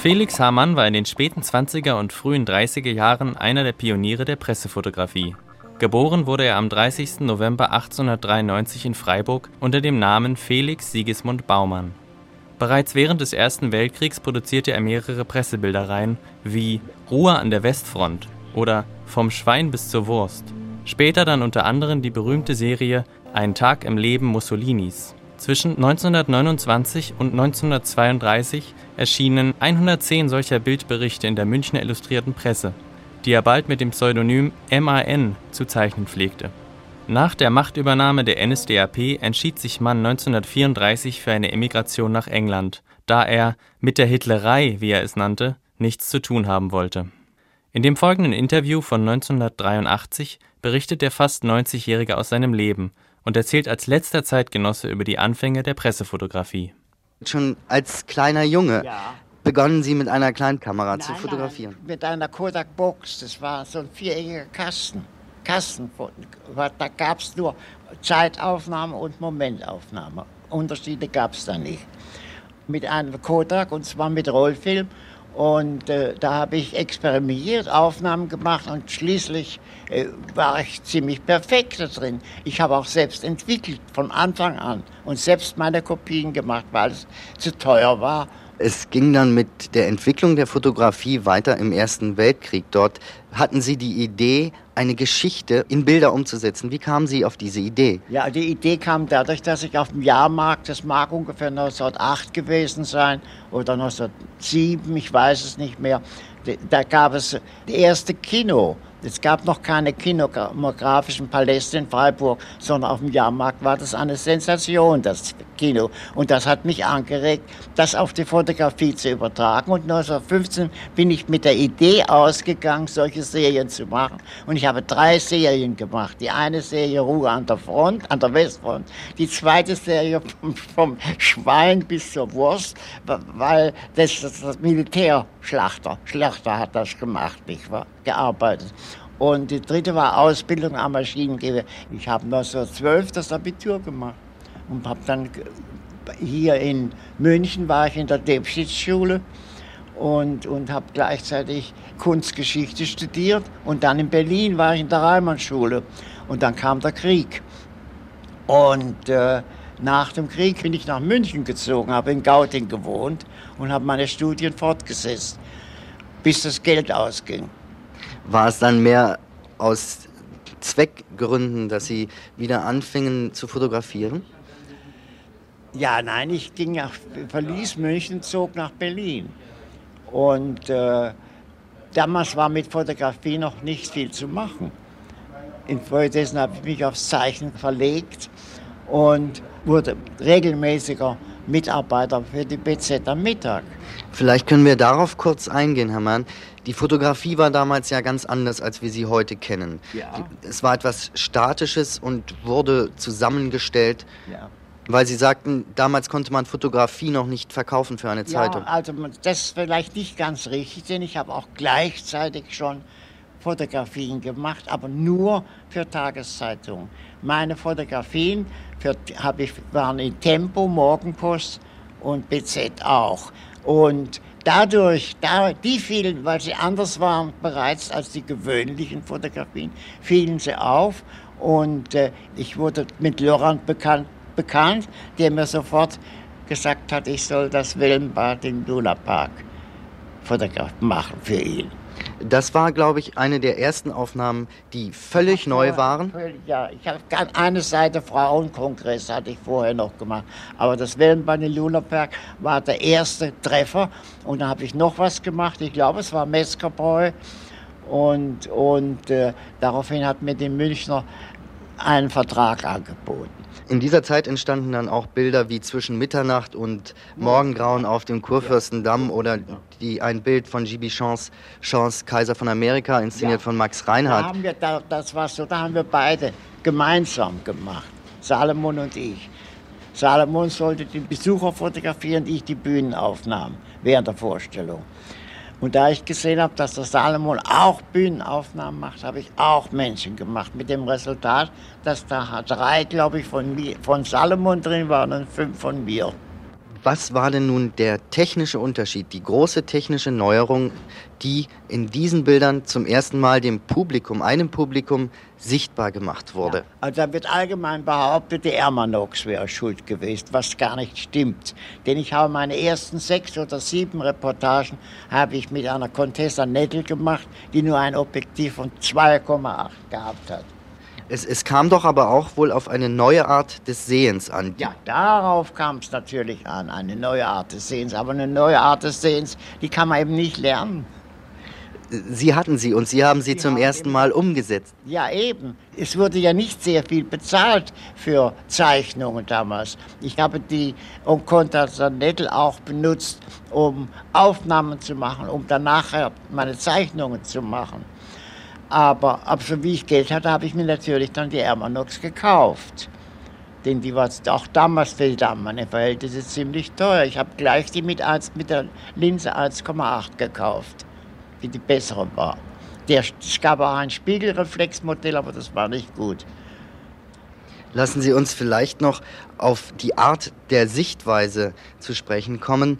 Felix Hamann war in den späten 20er und frühen 30er Jahren einer der Pioniere der Pressefotografie. Geboren wurde er am 30. November 1893 in Freiburg unter dem Namen Felix Sigismund Baumann. Bereits während des Ersten Weltkriegs produzierte er mehrere Pressebildereien wie Ruhe an der Westfront oder Vom Schwein bis zur Wurst. Später dann unter anderem die berühmte Serie Ein Tag im Leben Mussolinis. Zwischen 1929 und 1932 erschienen 110 solcher Bildberichte in der Münchner Illustrierten Presse, die er bald mit dem Pseudonym MAN zu zeichnen pflegte. Nach der Machtübernahme der NSDAP entschied sich Mann 1934 für eine Emigration nach England, da er mit der Hitlerei, wie er es nannte, nichts zu tun haben wollte. In dem folgenden Interview von 1983 berichtet der fast 90-Jährige aus seinem Leben und erzählt als letzter Zeitgenosse über die Anfänge der Pressefotografie. Schon als kleiner Junge Ja. begonnen Sie mit einer Kleinkamera zu Nein, fotografieren. Nein, mit einer Kodak Box. Das war so ein viereckiger Kasten. Kasten. Da gab es nur Zeitaufnahme und Momentaufnahme. Unterschiede gab es da nicht. Mit einem Kodak und zwar mit Rollfilm. Und äh, da habe ich experimentiert, Aufnahmen gemacht und schließlich äh, war ich ziemlich perfekt da drin. Ich habe auch selbst entwickelt von Anfang an und selbst meine Kopien gemacht, weil es zu teuer war Es ging dann mit der Entwicklung der Fotografie weiter im Ersten Weltkrieg. Dort hatten Sie die Idee, eine Geschichte in Bilder umzusetzen. Wie kamen Sie auf diese Idee? Ja, die Idee kam dadurch, dass ich auf dem Jahrmarkt, das mag ungefähr 1908 gewesen sein oder 1907, ich weiß es nicht mehr, da gab es das erste Kino. Es gab noch keine kinografischen Paläste in Freiburg, sondern auf dem Jahrmarkt war das eine Sensation, das Kino. Und das hat mich angeregt, das auf die Fotografie zu übertragen. Und 1915 bin ich mit der Idee ausgegangen, solche Serien zu machen. Und ich habe drei Serien gemacht. Die eine Serie Ruhe an der Front, an der Westfront. Die zweite Serie vom, vom Schwein bis zur Wurst, weil das, das, Militärschlachter, Schlachter hat das gemacht, nicht wahr? Gearbeitet. Und die dritte war Ausbildung am Maschinengewehr. Ich habe 1912 das Abitur gemacht und habe dann hier in München war ich in der Debschitz-Schule und, und habe gleichzeitig Kunstgeschichte studiert und dann in Berlin war ich in der Reimann-Schule und dann kam der Krieg und äh, nach dem Krieg bin ich nach München gezogen, habe in Gauting gewohnt und habe meine Studien fortgesetzt, bis das Geld ausging. War es dann mehr aus Zweckgründen, dass Sie wieder anfingen zu fotografieren? Ja, nein, ich ging nach, verließ München, zog nach Berlin. Und äh, damals war mit Fotografie noch nicht viel zu machen. Infolgedessen habe ich mich aufs Zeichnen verlegt und wurde regelmäßiger Mitarbeiter für die BZ am Mittag. Vielleicht können wir darauf kurz eingehen, Herr Mann. Die Fotografie war damals ja ganz anders, als wir sie heute kennen. Ja. Es war etwas Statisches und wurde zusammengestellt, Ja. weil Sie sagten, damals konnte man Fotografie noch nicht verkaufen für eine Zeitung. Ja, also das ist vielleicht nicht ganz richtig, denn ich habe auch gleichzeitig schon Fotografien gemacht, aber nur für Tageszeitungen. Meine Fotografien für, ich, waren in Tempo, Morgenpost und BZ auch. Und dadurch, da, die fielen, weil sie anders waren bereits als die gewöhnlichen Fotografien, fielen sie auf. Und äh, ich wurde mit Laurent bekannt, bekannt, der mir sofort gesagt hat, ich soll das Wellenbad im Lunapark Fotograf machen für ihn. Das war, glaube ich, eine der ersten Aufnahmen, die völlig neu waren. Ja, ich habe eine Seite Frauenkongress hatte ich vorher noch gemacht, aber das Wellenbahn in Lunapark war der erste Treffer und dann habe ich noch was gemacht. Ich glaube, es war Metzgerbräu und und äh, daraufhin hat mir die Münchner einen Vertrag angeboten. In dieser Zeit entstanden dann auch Bilder wie zwischen Mitternacht und Morgengrauen auf dem Kurfürstendamm oder die, ein Bild von Gibi Chance, Chance Kaiser von Amerika, inszeniert Ja. von Max Da Reinhardt. haben wir, da, das war so, da haben wir beide gemeinsam gemacht, Salomon und ich. Salomon sollte den Besucher fotografieren, ich die Bühnenaufnahmen während der Vorstellung. Und da ich gesehen habe, dass der Salomon auch Bühnenaufnahmen macht, habe ich auch Menschen gemacht. Mit dem Resultat, dass da drei, glaube ich, von, von Salomon drin waren und fünf von mir. Was war denn nun der technische Unterschied, die große technische Neuerung, die in diesen Bildern zum ersten Mal dem Publikum, einem Publikum, sichtbar gemacht wurde? Ja. Also da wird allgemein behauptet, die Ermanox wäre schuld gewesen, was gar nicht stimmt. Denn ich habe meine ersten sechs oder sieben Reportagen habe ich mit einer Contessa Nettel gemacht, die nur ein Objektiv von 2,8 gehabt hat. Es, es, kam doch aber auch wohl auf eine neue Art des Sehens an. Ja, darauf kam es natürlich an, eine neue Art des Sehens. Aber eine neue Art des Sehens, die kann man eben nicht lernen. Sie hatten sie und Sie haben sie, sie zum haben ersten Mal umgesetzt. Ja, eben. Es wurde ja nicht sehr viel bezahlt für Zeichnungen damals. Ich habe die Onconta Nettel auch benutzt, um Aufnahmen zu machen, um danach meine Zeichnungen zu machen. Aber, aber so wie ich Geld hatte, habe ich mir natürlich dann die Ermanox gekauft. Denn die war auch damals für die damalige Verhältnisse ziemlich teuer. Ich habe gleich die mit, 1, mit der Linse 1,8 gekauft, die die bessere war. Der, es gab auch ein Spiegelreflexmodell, aber das war nicht gut. Lassen Sie uns vielleicht noch auf die Art der Sichtweise zu sprechen kommen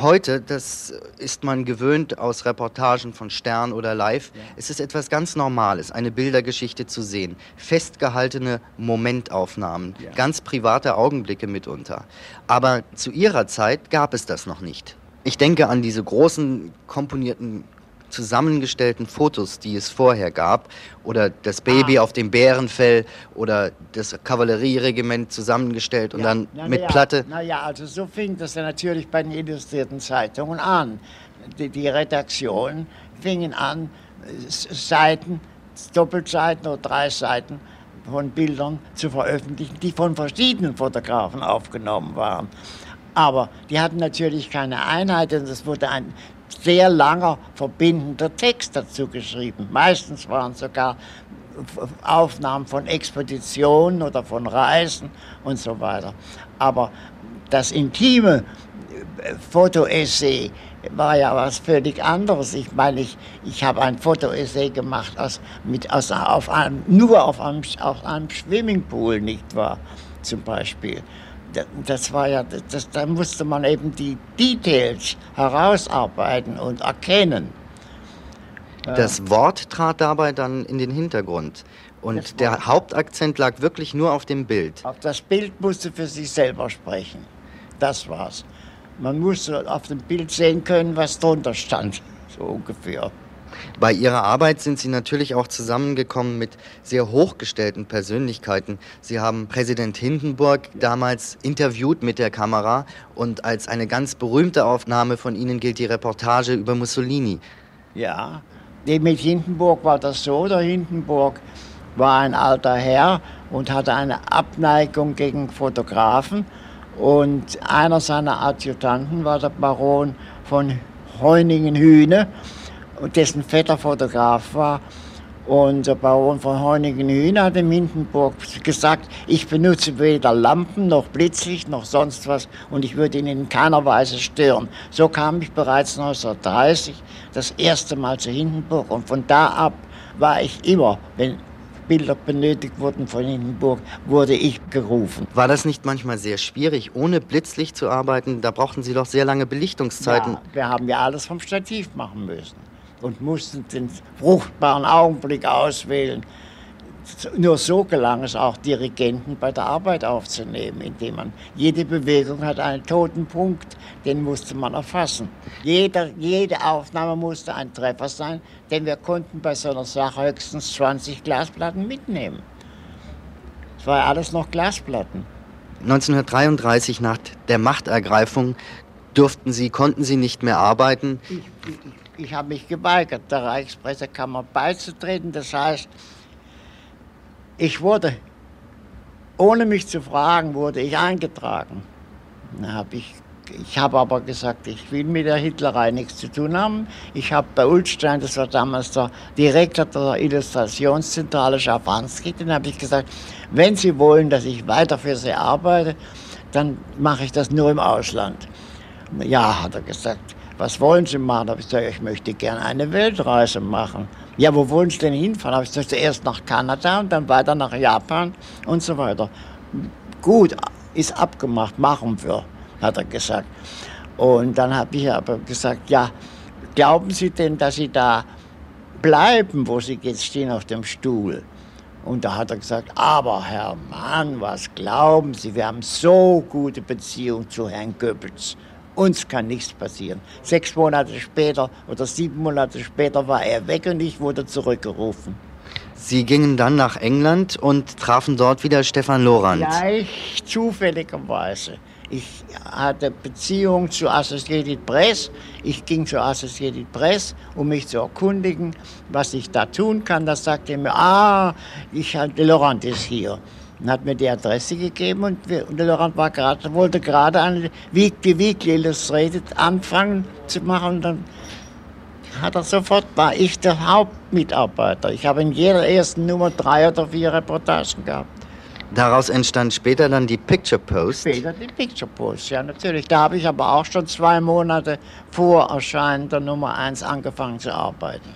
heute, das ist man gewöhnt aus Reportagen von Stern oder Live, ja. es ist etwas ganz Normales, eine Bildergeschichte zu sehen. Festgehaltene Momentaufnahmen, ja. ganz private Augenblicke mitunter. Aber zu ihrer Zeit gab es das noch nicht. Ich denke an diese großen komponierten zusammengestellten Fotos, die es vorher gab, oder das Baby ah. auf dem Bärenfell oder das Kavallerieregiment zusammengestellt und ja. dann na, mit na Platte. Naja, also so fing das ja natürlich bei den illustrierten Zeitungen an. Die, die Redaktionen fingen an, Seiten, Doppelseiten oder drei Seiten von Bildern zu veröffentlichen, die von verschiedenen Fotografen aufgenommen waren. Aber die hatten natürlich keine Einheit und es wurde ein sehr langer verbindender Text dazu geschrieben. Meistens waren sogar Aufnahmen von Expeditionen oder von Reisen und so weiter. Aber das intime äh, Fotoessay war ja was völlig anderes. Ich meine, ich, ich habe ein Fotoessay gemacht aus, mit, aus, auf einem, nur auf einem, auf einem Swimmingpool, nicht wahr? Zum Beispiel das war ja, das, da musste man eben die Details herausarbeiten und erkennen. Das Wort trat dabei dann in den Hintergrund. Und der Hauptakzent lag wirklich nur auf dem Bild. Auf das Bild musste für sich selber sprechen. Das war's. Man musste auf dem Bild sehen können, was drunter stand. So ungefähr. Bei Ihrer Arbeit sind Sie natürlich auch zusammengekommen mit sehr hochgestellten Persönlichkeiten. Sie haben Präsident Hindenburg damals interviewt mit der Kamera und als eine ganz berühmte Aufnahme von Ihnen gilt die Reportage über Mussolini. Ja, mit Hindenburg war das so. Der Hindenburg war ein alter Herr und hatte eine Abneigung gegen Fotografen. Und einer seiner Adjutanten war der Baron von Heuningen-Hühne dessen Vetter Fotograf war. Und der Baron von Heunigen-Hühner hat in Hindenburg gesagt, ich benutze weder Lampen noch Blitzlicht noch sonst was und ich würde ihn in keiner Weise stören. So kam ich bereits 1930 das erste Mal zu Hindenburg und von da ab war ich immer, wenn Bilder benötigt wurden von Hindenburg, wurde ich gerufen. War das nicht manchmal sehr schwierig, ohne Blitzlicht zu arbeiten? Da brauchten Sie doch sehr lange Belichtungszeiten. Ja, wir haben ja alles vom Stativ machen müssen und mussten den fruchtbaren Augenblick auswählen. Nur so gelang es auch Dirigenten bei der Arbeit aufzunehmen, indem man jede Bewegung hat einen toten Punkt, den musste man erfassen. Jeder, jede Aufnahme musste ein Treffer sein, denn wir konnten bei so einer Sache höchstens 20 Glasplatten mitnehmen. Es war alles noch Glasplatten. 1933 nach der Machtergreifung durften Sie, konnten Sie nicht mehr arbeiten. Ich, ich, ich habe mich geweigert, der Reichspressekammer beizutreten. Das heißt, ich wurde, ohne mich zu fragen, wurde ich eingetragen. Hab ich, ich habe aber gesagt, ich will mit der Hitlerei nichts zu tun haben. Ich habe bei Ulstein, das war damals der Direktor der Illustrationszentrale Schafanski, den habe ich gesagt, wenn Sie wollen, dass ich weiter für Sie arbeite, dann mache ich das nur im Ausland. Ja, hat er gesagt, was wollen Sie machen? Habe ich gesagt, ich möchte gerne eine Weltreise machen. Ja, wo wollen Sie denn hinfahren? Habe ich gesagt, zuerst nach Kanada und dann weiter nach Japan und so weiter. Gut, ist abgemacht, machen wir. hat er gesagt. Und dann habe ich aber gesagt, ja, glauben Sie denn, dass Sie da bleiben, wo Sie jetzt stehen auf dem Stuhl? Und da hat er gesagt, aber Herr Mann, was glauben Sie, wir haben so gute Beziehungen zu Herrn Goebbels. Uns kann nichts passieren. Sechs Monate später oder sieben Monate später war er weg und ich wurde zurückgerufen. Sie gingen dann nach England und trafen dort wieder Stefan Lorand. Gleich zufälligerweise. Ich hatte Beziehung zu Associated Press. Ich ging zu Associated Press, um mich zu erkundigen, was ich da tun kann. Da sagte er mir, ah, ich, Laurent ist hier. Und hat mir die Adresse gegeben und, wir, und Laurent war grad, wollte gerade eine Weekly, Weekly Illustrated anfangen zu machen. Und dann hat er sofort, war ich der Hauptmitarbeiter. Ich habe in jeder ersten Nummer drei oder vier Reportagen gehabt. Daraus entstand später dann die Picture Post. Später die Picture Post, ja natürlich. Da habe ich aber auch schon zwei Monate vor Erscheinen der Nummer 1 angefangen zu arbeiten.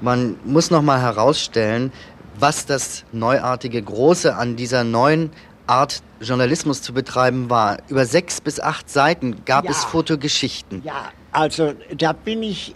Man muss noch mal herausstellen, was das neuartige Große an dieser neuen Art Journalismus zu betreiben war. Über sechs bis acht Seiten gab Ja. es Fotogeschichten. Ja, also da bin ich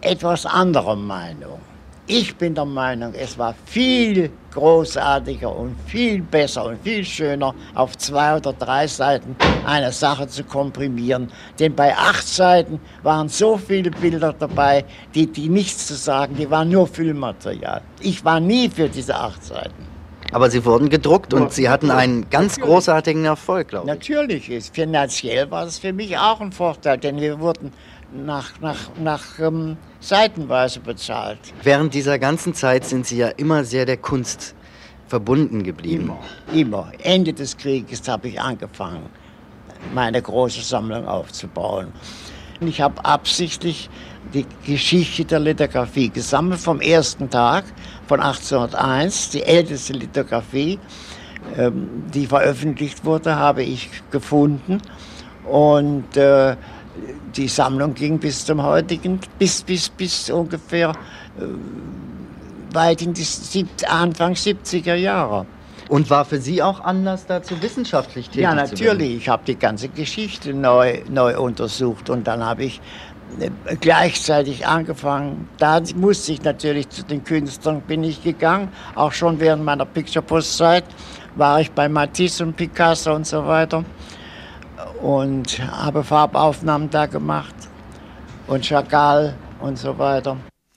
etwas anderer Meinung. Ich bin der Meinung, es war viel großartiger und viel besser und viel schöner, auf zwei oder drei Seiten eine Sache zu komprimieren. Denn bei acht Seiten waren so viele Bilder dabei, die, die nichts zu sagen, die waren nur Filmmaterial. Ich war nie für diese acht Seiten. Aber sie wurden gedruckt und sie hatten einen ganz großartigen Erfolg, glaube ich. Natürlich ist finanziell war es für mich auch ein Vorteil, denn wir wurden nach, nach, nach ähm, seitenweise bezahlt. Während dieser ganzen Zeit sind sie ja immer sehr der Kunst verbunden geblieben. Immer, immer. Ende des Krieges habe ich angefangen, meine große Sammlung aufzubauen. Und Ich habe absichtlich die Geschichte der Lithografie gesammelt vom ersten Tag von 1801, die älteste Lithografie, ähm, die veröffentlicht wurde, habe ich gefunden. Und äh, die Sammlung ging bis zum heutigen, bis, bis, bis ungefähr äh, weit in die sieb Anfang 70er Jahre. Und war für Sie auch Anlass dazu, wissenschaftlich tätig Ja, zu werden? natürlich. Ich habe die ganze Geschichte neu, neu untersucht und dann habe ich äh, gleichzeitig angefangen. Da musste ich natürlich zu den Künstlern bin ich gegangen. Auch schon während meiner Picture Post Zeit war ich bei Matisse und Picasso und so weiter und habe Farbaufnahmen da gemacht und Chagall und so weiter.